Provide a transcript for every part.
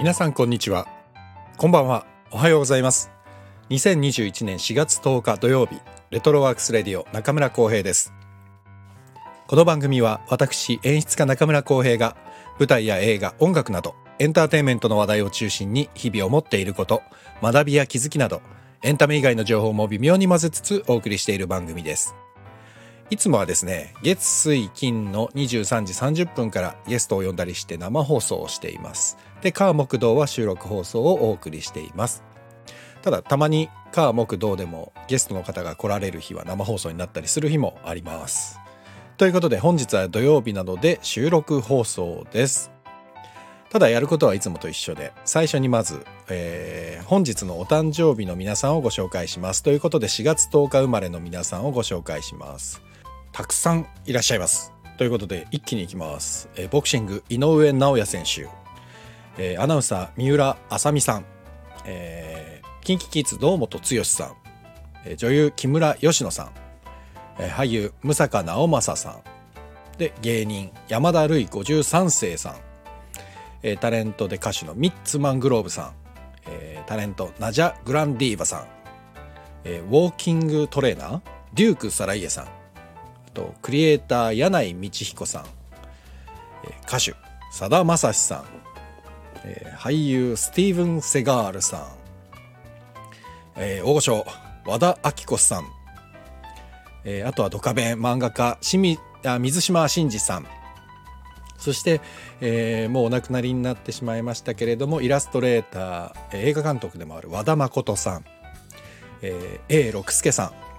皆さんこんにちは。こんばんは。おはようございます。2021年4月10日土曜日レトロワークスレディオ中村光平です。この番組は私演出家中村光平が舞台や映画音楽などエンターテインメントの話題を中心に日々思っていること学びや気づきなどエンタメ以外の情報も微妙に混ぜつつお送りしている番組です。いつもはですね、月水金の23時30分からゲストを呼んだりして生放送をしています。で、火木道は収録放送をお送りしています。ただ、たまに火木道でもゲストの方が来られる日は生放送になったりする日もあります。ということで本日は土曜日なので収録放送です。ただやることはいつもと一緒で最初にまず、えー、本日のお誕生日の皆さんをご紹介しますということで4月10日生まれの皆さんをご紹介しますたくさんいらっしゃいます。ということで一気にいきます、え、ボクシング井上尚弥選手、え、アナウンサー三浦麻美さん、えー、キンキキッズ堂本剛さん、え、女優木村佳乃さん、え、俳優六坂直政さん。で芸人山田るい53世さん、え、タレントで歌手のミッツマングローブさん、え、タレントナジャ・グランディーバさん、え、ウォーキングトレーナーデューク・サライエさん。とクリエイター柳井道彦さん、え歌手さだまさしさん、え俳優スティーブン・セガールさん、え大御所和田アキ子さん、えあとはドカベン漫画家清水島真司さん。そして、えー、もうお亡くなりになってしまいましたけれどもイラストレーター映画監督でもある和田誠さん、えー、A 六輔さん。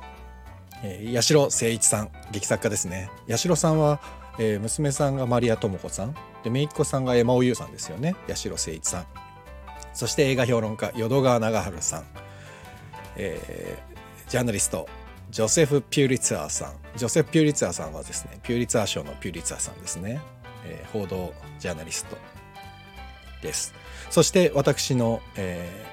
え、八代誠一さん劇作家ですね。八代さんは、えー、娘さんがマリア智子さんで姪っ子さんが山尾優さんですよね。八代誠一さん。そして映画評論家淀川長春さん、えー、ジャーナリストジョセフ・ピューリツァーさん。ジョセフ・ピューリツァーさんはですねピューリツァー賞のピューリツァーさんですね、えー、報道ジャーナリストです。そして私の、えー、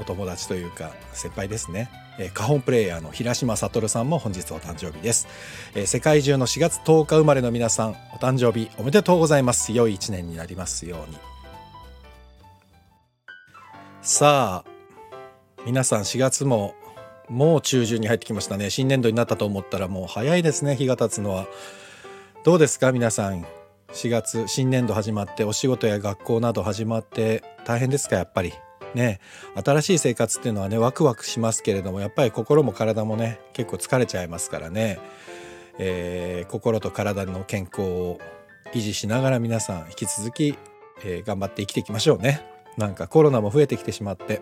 お友達というか先輩ですね。えカホンプレイヤーの平島悟さんも本日お誕生日です、え世界中の4月10日生まれの皆さんお誕生日おめでとうございます。良い一年になりますように。さあ皆さん4月ももう中旬に入ってきましたね。新年度になったと思ったらもう早いですね。日が経つのは。どうですか皆さん？4月新年度始まってお仕事や学校など始まって大変ですかやっぱり？ね新しい生活っていうのはねワクワクしますけれどもやっぱり心も体もね結構疲れちゃいますからね、えー、心と体の健康を維持しながら皆さん引き続き、えー、頑張って生きていきましょうね。なんかコロナも増えてきてしまって、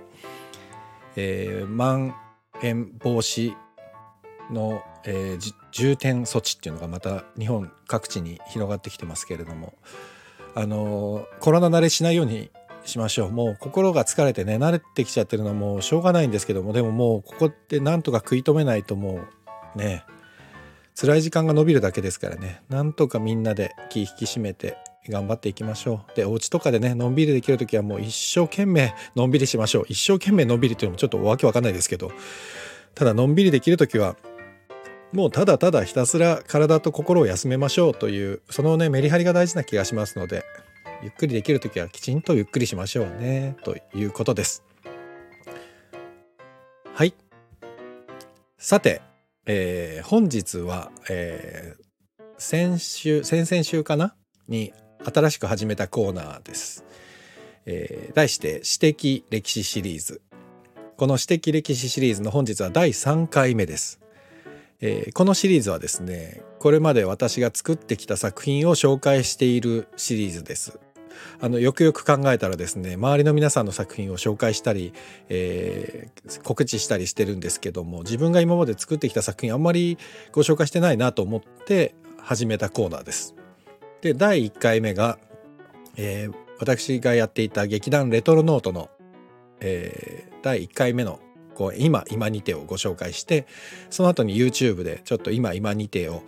えー、まん延防止の、えー、重点措置っていうのがまた日本各地に広がってきてますけれどもあのコロナ慣れしないようにしましょう。もう心が疲れてね慣れてきちゃってるのはもうしょうがないんですけども。でももうここってなんとか食い止めないともうね辛い時間が延びるだけですからね。なんとかみんなで気引き締めて頑張っていきましょう。でお家とかでねのんびりできる時はもう一生懸命のんびりしましょう。一生懸命のんびりっていうのもちょっとわけわかんないですけど。ただのんびりできる時はもうただただひたすら体と心を休めましょうというそのねメリハリが大事な気がしますので。ゆっくりできる時はきちんとゆっくりしましょうねということです。はい。さて、えー、本日は、えー、先週先々週かなに新しく始めたコーナーです、えー、題して「私的歴史シリーズ」この「私的歴史シリーズ」の本日は第3回目です。えー、このシリーズはですねこれまで私が作ってきた作品を紹介しているシリーズです。あのよくよく考えたらですね周りの皆さんの作品を紹介したり、えー、告知したりしてるんですけども自分が今まで作ってきた作品あんまりご紹介してないなと思って始めたコーナーです。で第1回目が、えー、私がやっていた劇団レトロノートの、えー、第1回目のこう今今にてをご紹介してその後に YouTube でちょっと今今にてを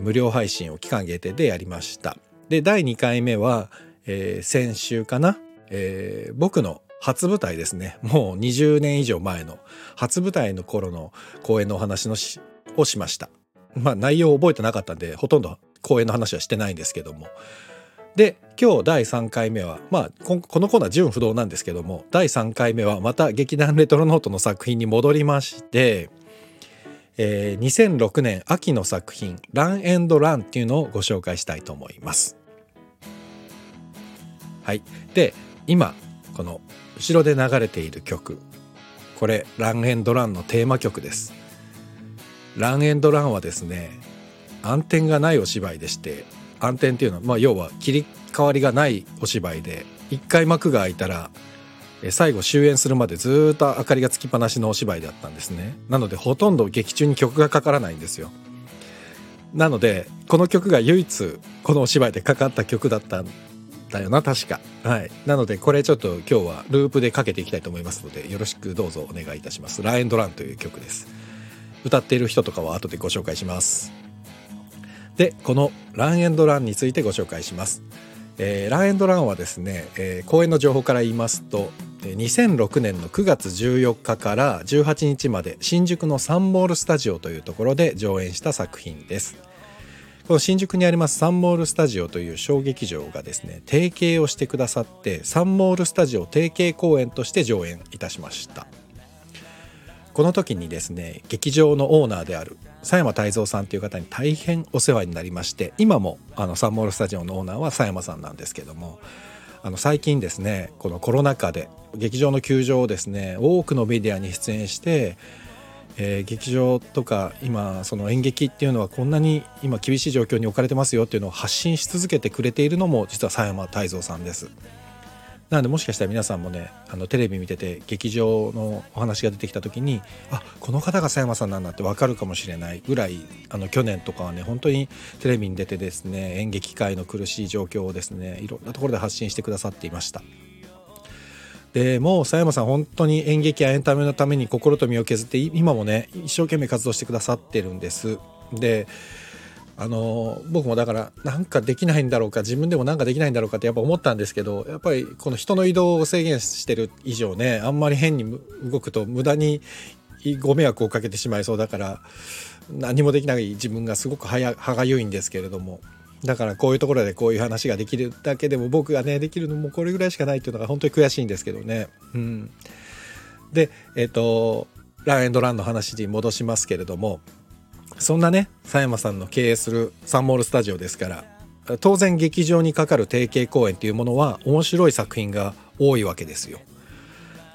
無料配信を期間限定でやりました。で第2回目は、えー、先週かな、えー、僕の初舞台ですね。もう20年以上前の初舞台の頃の公演のお話のしをしました。まあ内容を覚えてなかったんでほとんど公演の話はしてないんですけども。で今日第3回目はまあこのコーナー純不動なんですけども第3回目はまた劇団レトロノートの作品に戻りまして、えー、2006年秋の作品「ランエンドラン」っていうのをご紹介したいと思います。はい、で今この後ろで流れている曲。これ「ランエンドラン」のテーマ曲です。ランエンドランはですね暗転がないお芝居でして暗転っていうのは、まあ、要は切り替わりがないお芝居で一回幕が開いたら最後終演するまでずっと明かりがつきっぱなしのお芝居だったんですね。なのでほとんど劇中に曲がかからないんですよ。なのでこの曲が唯一このお芝居でかかった曲だっただよな確か。はい。なのでこれちょっと今日はループでかけていきたいと思いますのでよろしくどうぞお願いいたします「ラエンドラン」という曲です。歌っている人とかは後でご紹介します。でこのランエンドランについてご紹介します、えー、ランエンドランはですね、えー、公演の情報から言いますと2006年の9月14日から18日まで新宿のサンモールスタジオというところで上演した作品です。この新宿にありますサンモールスタジオという小劇場がですね提携をしてくださってサンモールスタジオ提携公演として上演いたしました。この時にですね劇場のオーナーである佐山泰造さんという方に大変お世話になりまして今もあのサンモールスタジオのオーナーは佐山さんなんですけどもあの最近ですねこのコロナ禍で劇場の休場をですね多くのメディアに出演して、えー、劇場とか今その演劇っていうのはこんなに今厳しい状況に置かれてますよっていうのを発信し続けてくれているのも実は佐山泰造さんです。なのでもしかしたら皆さんもねあのテレビ見てて劇場のお話が出てきた時にあこの方が佐山さんなんだって分かるかもしれないぐらいあの去年とかはね本当にテレビに出てですね演劇界の苦しい状況をですねいろんなところで発信してくださっていました。でもう佐山さん本当に演劇やエンタメのために心と身を削って今もね一生懸命活動してくださってるんです。であの僕もだからなんかできないんだろうか自分でもなんかできないんだろうかってやっぱ思ったんですけどやっぱりこの人の移動を制限してる以上ねあんまり変に動くと無駄にご迷惑をかけてしまいそうだから何もできない自分がすごく歯がゆいんですけれどもだからこういうところでこういう話ができるだけでも僕がねできるのもこれぐらいしかないっていうのが本当に悔しいんですけどね。うん、でえっ、ー、とランエンドランの話に戻しますけれどもそんなね佐山さんの経営するサンモールスタジオですから当然劇場にかかる提携公演っていうものは面白い作品が多いわけですよ。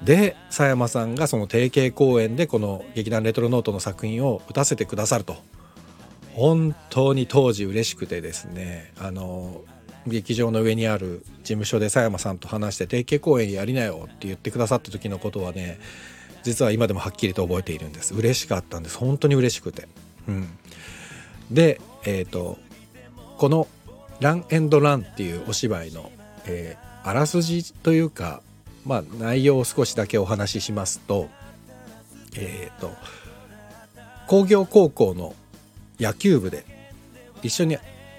で佐山さんがその提携公演でこの劇団レトロノートの作品を打たせてくださると本当に当時嬉しくてですねあの劇場の上にある事務所で佐山さんと話して提携公演やりなよって言ってくださった時のことはね実は今でもはっきりと覚えているんです。嬉しかったんです。本当に嬉しくて。うん、で、えーと、この「ランエンドラン」っていうお芝居の、えー、あらすじというか、まあ、内容を少しだけお話ししますと,、えーと、工業高校の野球部で一緒に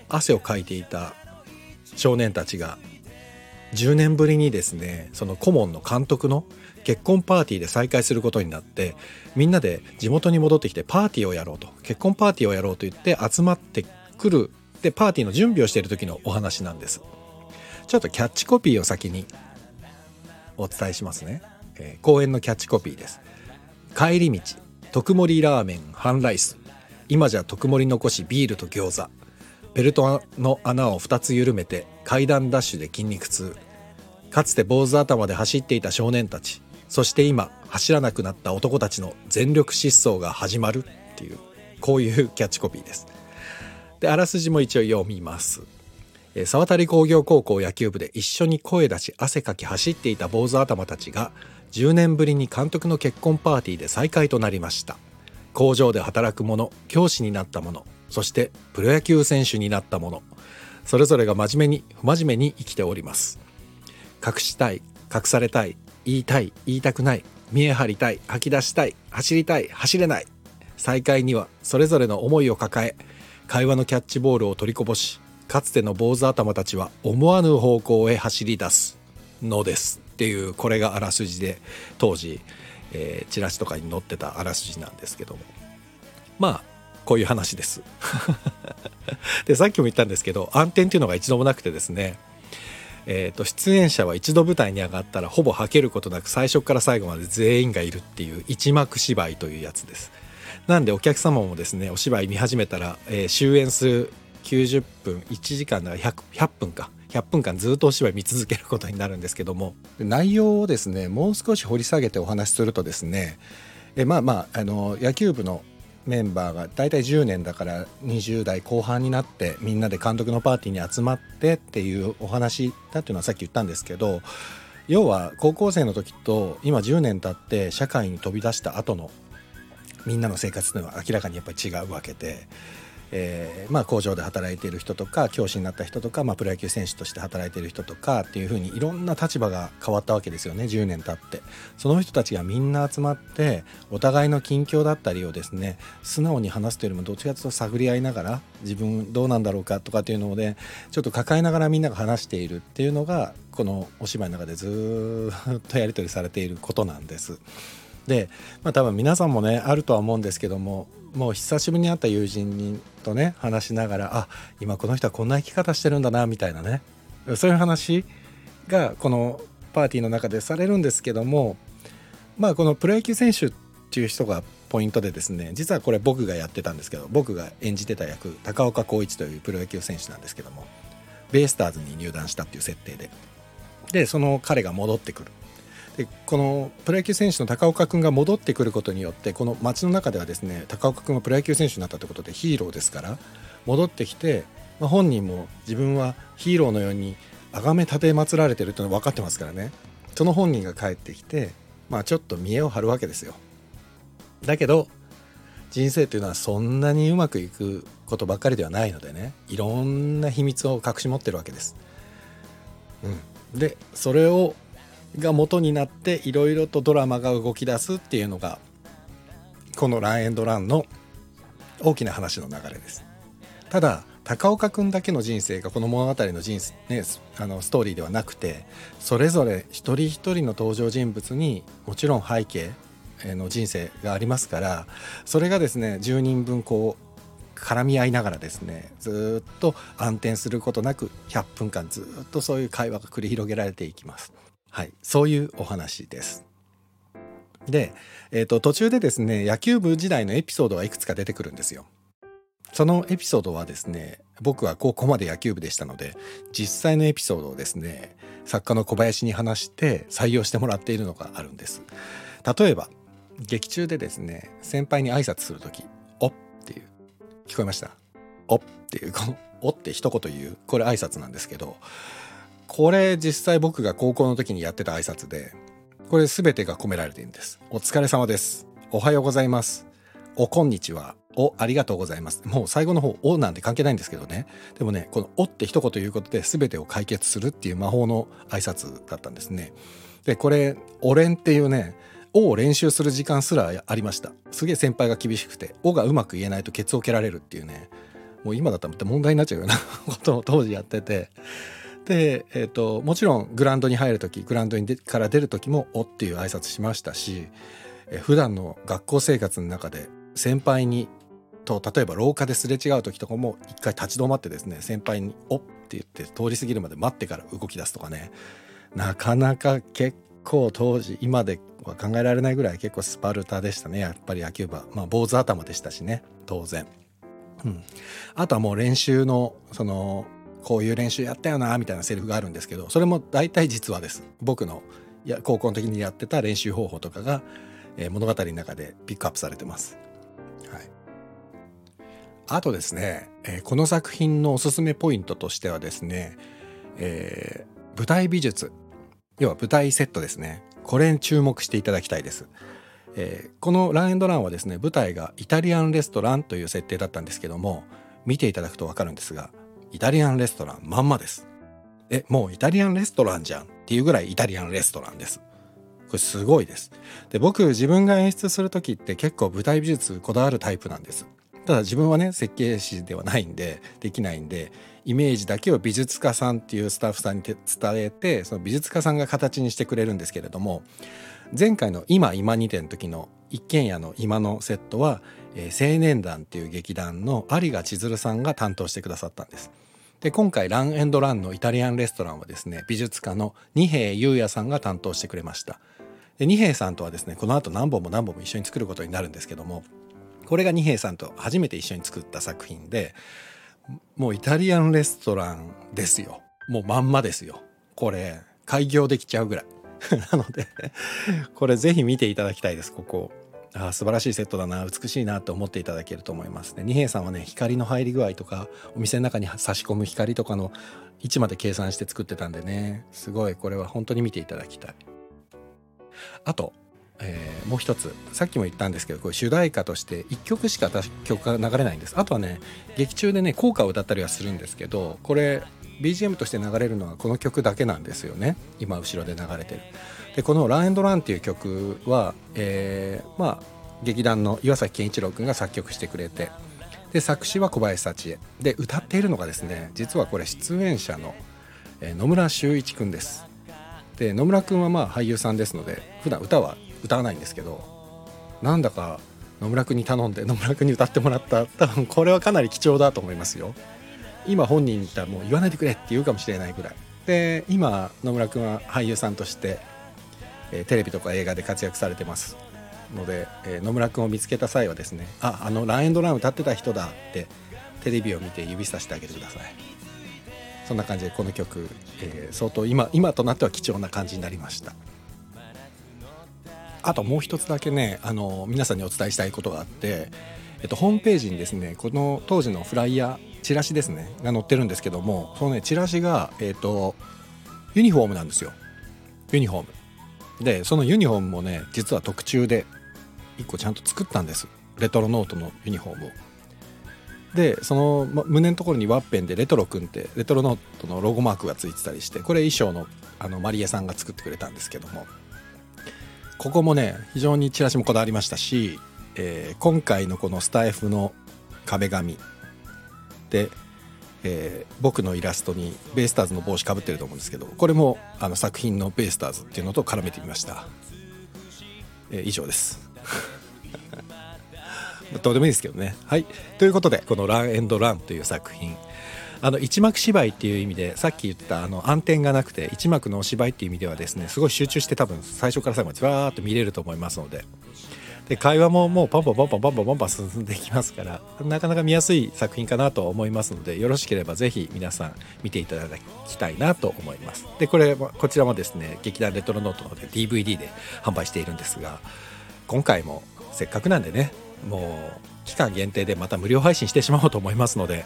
汗をかいていた少年たちが10年ぶりにですねその顧問の監督の結婚パーティーで再会することになってみんなで地元に戻ってきてパーティーをやろうと。結婚パーティーをやろうと言って集まってくる。でパーティーの準備をしている時のお話なんです。ちょっとキャッチコピーを先にお伝えしますね、えー、公演のキャッチコピーです。帰り道特盛ラーメン半ライス。今じゃ特盛残しビールと餃子。ベルトの穴を2つ緩めて階段ダッシュで筋肉痛。かつて坊主頭で走っていた少年たち。そして今走らなくなった男たちの全力疾走が始まる。っていう。こういうキャッチコピーです。であらすじも一応読みます。沢渡工業高校野球部で一緒に声出し汗かき走っていた坊主頭たちが10年ぶりに監督の結婚パーティーで再会となりました。工場で働く者教師になった者そしてプロ野球選手になった者それぞれが真面目に不真面目に生きております。隠したい隠されたい言いたい言いたくない見え張りたい吐き出したい走りたい走れない。再会にはそれぞれの思いを抱え会話のキャッチボールを取りこぼしかつての坊主頭たちは思わぬ方向へ走り出すのです。っていうこれがあらすじで当時、えー、チラシとかに載ってたあらすじなんですけども。まあこういう話です。でさっきも言ったんですけど暗転っていうのが一度もなくてですね。えーと、出演者は一度舞台に上がったらほぼはけることなく最初から最後まで全員がいるっていう一幕芝居というやつです。なんでお客様もですねお芝居見始めたら、えー、終演する90分1時間だから 100, 分か。100分間ずっとお芝居見続けることになるんですけども。内容をですねもう少し掘り下げてお話しするとですねえまあまああの野球部のメンバーが大体10年だから20代後半になってみんなで監督のパーティーに集まってっていうお話だっていうのはさっき言ったんですけど要は高校生の時と今10年経って社会に飛び出した後のみんなの生活というのは明らかにやっぱり違うわけでえー、まあ、工場で働いている人とか教師になった人とか、まあ、プロ野球選手として働いている人とかっていうふうにいろんな立場が変わったわけですよね10年経ってその人たちがみんな集まってお互いの近況だったりをですね素直に話すというよりもどっちかというと探り合いながら自分どうなんだろうかとかっていうのでちょっと抱えながらみんなが話しているっていうのがこのお芝居の中でずっとやり取りされていることなんです。で、まあ、多分皆さんもねあるとは思うんですけどももう久しぶりに会った友人とね話しながらあ今この人はこんな生き方してるんだなみたいなね。そういう話がこのパーティーの中でされるんですけどもまあこのプロ野球選手っていう人がポイントでですね実はこれ僕がやってたんですけど僕が演じてた役高岡浩一というプロ野球選手なんですけどもベイスターズに入団したっていう設定で。でその彼が戻ってくる。でこのプロ野球選手の高岡君が戻ってくることによってこの街の中ではですね高岡君はプロ野球選手になったということでヒーローですから戻ってきて、まあ、本人も自分はヒーローのように崇め立て祀られてるというのは分かってますからねその本人が帰ってきて、まあ、ちょっと見栄を張るわけですよ。だけど人生というのはそんなにうまくいくことばっかりではないのでねいろんな秘密を隠し持ってるわけです。うん、でそれをが元になっていろいろとドラマが動き出すっていうのがこの「ランエンドラン」の大きな話の流れです。ただ高岡君だけの人生がこの物語の人生、ね、あのストーリーではなくてそれぞれ一人一人の登場人物にもちろん背景の人生がありますからそれがですね10人分こう絡み合いながらですねずっと暗転することなく100分間ずっとそういう会話が繰り広げられていきます。はい、そういうお話です。で、えーと、途中でですね野球部時代のエピソードがいくつか出てくるんですよ。そのエピソードはですね僕は高校まで野球部でしたので実際のエピソードをですね作家の小林に話して採用してもらっているのがあるんです。例えば劇中でですね先輩に挨拶する時「お」っていう聞こえました「お」っていうこの「お」って一言言うこれ挨拶なんですけどこれ実際僕が高校の時にやってた挨拶でこれ全てが込められているんです。お疲れ様です。おはようございます。おこんにちは。おありがとうございます。もう最後の方おなんて関係ないんですけどね。でもねこのおって一言言うことで全てを解決するっていう魔法の挨拶だったんですね。でこれおれんっていうねおを練習する時間すらありました。すげえ先輩が厳しくておがうまく言えないとケツを蹴られるっていうね。もう今だったら問題になっちゃうようなことを当時やってて。で、えーと、もちろんグラウンドに入る時グラウンドにでから出る時も「お」っていう挨拶しましたし、えー、普段の学校生活の中で先輩にと例えば廊下ですれ違う時とかも一回立ち止まってですね先輩に「お」って言って通り過ぎるまで待ってから動き出すとかね。なかなか結構当時今では考えられないぐらい結構スパルタでしたね。やっぱり野球部は。まあ坊主頭でしたしね。当然。うん、あとはもう練習のそのこういう練習やったよなみたいなセリフがあるんですけどそれも大体実話です僕のや高校の時にやってた練習方法とかが、えー、物語の中でピックアップされてます。はい、あとですね、えー、この作品のおすすめポイントとしてはですね、えー、舞台美術要は舞台セットですねこれに注目していただきたいです。えー、この「ランエンドラン」はですね舞台がイタリアンレストランという設定だったんですけども見ていただくと分かるんですがイタリアンレストランまんまです。え、もうイタリアンレストランじゃんっていうぐらいイタリアンレストランです。これすごいです。で、僕自分が演出する時って結構舞台美術こだわるタイプなんです。ただ自分はね、設計士ではないんで、できないんで、イメージだけを美術家さんっていうスタッフさんに伝えて、その美術家さんが形にしてくれるんですけれども、前回の今今2点の時の一軒家の今のセットは、えー、青年団っていう劇団の有賀千鶴さんが担当してくださったんです。で今回ランエンドランのイタリアンレストランはですね美術家の二平優也さんが担当してくれました。で二平さんとはですねこの後何本も何本も一緒に作ることになるんですけどもこれが二平さんと初めて一緒に作った作品でもうイタリアンレストランですよ。もうまんまですよ。これ開業できちゃうぐらい。なのでこれぜひ見ていただきたいですここ。あ素晴らしいセットだな美しいなと思っていただけると思いますね。二平さんはね光の入り具合とかお店の中に差し込む光とかの位置まで計算して作ってたんでね。すごいこれは本当に見ていただきたい。あと、えー、もう一つさっきも言ったんですけどこれ主題歌として1曲しか曲が流れないんです。あとはね劇中でね効果を歌ったりはするんですけどこれ BGM として流れるのはこの曲だけなんですよね。今後ろで流れてる。でこの「ランエンドラン」っていう曲は、えー、まあ劇団の岩崎健一郎君が作曲してくれてで作詞は小林幸恵。で歌っているのがですね実はこれ出演者の野村修一君です。で野村君はまあ俳優さんですので普段歌は歌わないんですけどなんだか野村君に頼んで野村君に歌ってもらった。多分これはかなり貴重だと思いますよ。今本人に言ったらもう言わないでくれって言うかもしれないぐらい。で今野村君は俳優さんとしてえー、テレビとか映画で活躍されてます。ので、えー、野村君を見つけた際はですねああのランエンドラン歌ってた人だってテレビを見て指さしてあげてください。そんな感じでこの曲、えー、相当今今となっては貴重な感じになりました。あともう一つだけねあの皆さんにお伝えしたいことがあって、えっと、ホームページにですねこの当時のフライヤーチラシですねが載ってるんですけどもそのねチラシが、えっと、ユニフォームなんですよ。ユニフォーム。でそのユニフォームもね実は特注で1個ちゃんと作ったんです。レトロノートのユニフォームを。でその、ま、胸のところにワッペンでレトロくんってレトロノートのロゴマークがついてたりしてこれ衣装のあのマリエさんが作ってくれたんですけども。ここもね非常にチラシもこだわりましたし、えー、今回のこのスタイフの壁紙でえー、僕のイラストにベイスターズの帽子かぶってると思うんですけどこれもあの作品のベイスターズっていうのと絡めてみました、えー、以上です。どうでもいいですけどね。はい。ということでこの「ランエンドラン」という作品。あの一幕芝居っていう意味でさっき言ったあの暗転がなくて一幕のお芝居っていう意味ではですねすごい集中して多分最初から最後までわーっと見れると思いますのでで会話ももうパンパンパンパンパンパンパンパン進んでいきますからなかなか見やすい作品かなと思いますのでよろしければぜひ皆さん見ていただきたいなと思います。でこれこちらもですね劇団レトロノートので DVD で販売しているんですが今回もせっかくなんでねもう期間限定でまた無料配信してしまおうと思いますので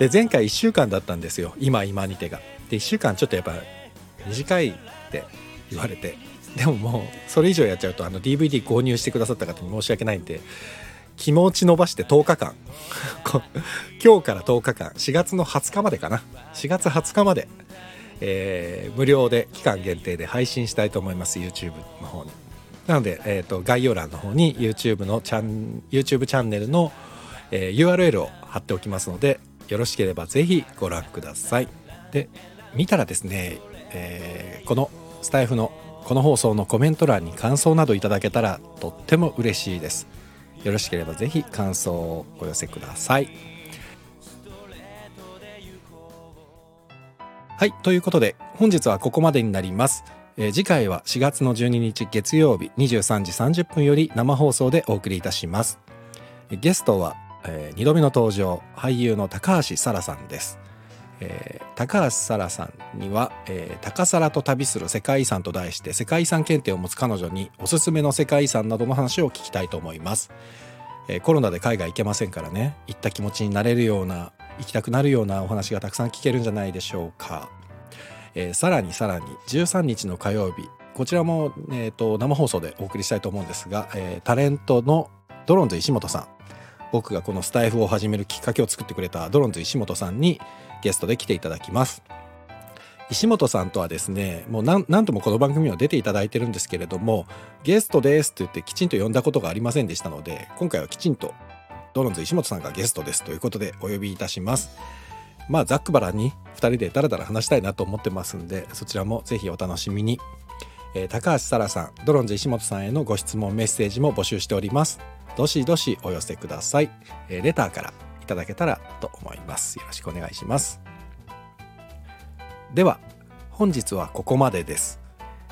で前回1週間だったんですよ。今今にてが。で1週間ちょっとやっぱ短いって言われてでももうそれ以上やっちゃうとあの DVD 購入してくださった方に申し訳ないんで気持ち伸ばして10日間。今日から10日間。4月の20日までかな。4月20日まで、えー、無料で期間限定で配信したいと思います YouTube の方に。なので、えーと、概要欄の方に YouTube のチャン YouTube チャンネルの、えー、URL を貼っておきますのでよろしければぜひご覧ください。で見たらですね、えー、このスタイフのこの放送のコメント欄に感想などいただけたらとっても嬉しいです。よろしければぜひ感想をお寄せください。はいということで本日はここまでになります。え、次回は4月の12日月曜日23時30分より生放送でお送りいたします。ゲストは、えー、2度目の登場俳優の高橋沙羅さんです。えー、高橋沙羅さんには、えー、高皿と旅する世界遺産と題して世界遺産検定を持つ彼女におすすめの世界遺産などの話を聞きたいと思います、えー、コロナで海外行けませんからね。行った気持ちになれるような行きたくなるようなお話がたくさん聞けるんじゃないでしょうか、えー、さらにさらに13日の火曜日。こちらも、えーと、生放送でお送りしたいと思うんですが、えー、タレントのドロンズ石本さん。僕がこのスタイフを始めるきっかけを作ってくれたドロンズ石本さんにゲストで来ていただきます。石本さんとはですねもう何何度もこの番組には出ていただいてるんですけれどもゲストですと言ってきちんと呼んだことがありませんでしたので今回はきちんとドロンズ石本さんがゲストですということでお呼びいたします。まあざっくばらに2人でダラダラ話したいなと思ってますんでそちらもぜひお楽しみに、えー、高橋沙羅さんドロンズ石本さんへのご質問メッセージも募集しております。どしどしお寄せください、えー、レターからいただけたらと思います。よろしくお願いします。では本日はここまでです、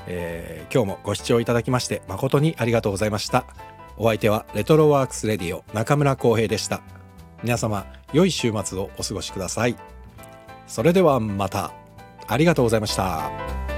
えー、今日もご視聴いただきまして誠にありがとうございました。お相手はレトロワークスレディオ中村浩平でした。皆様良い週末をお過ごしください。それではまた。ありがとうございました。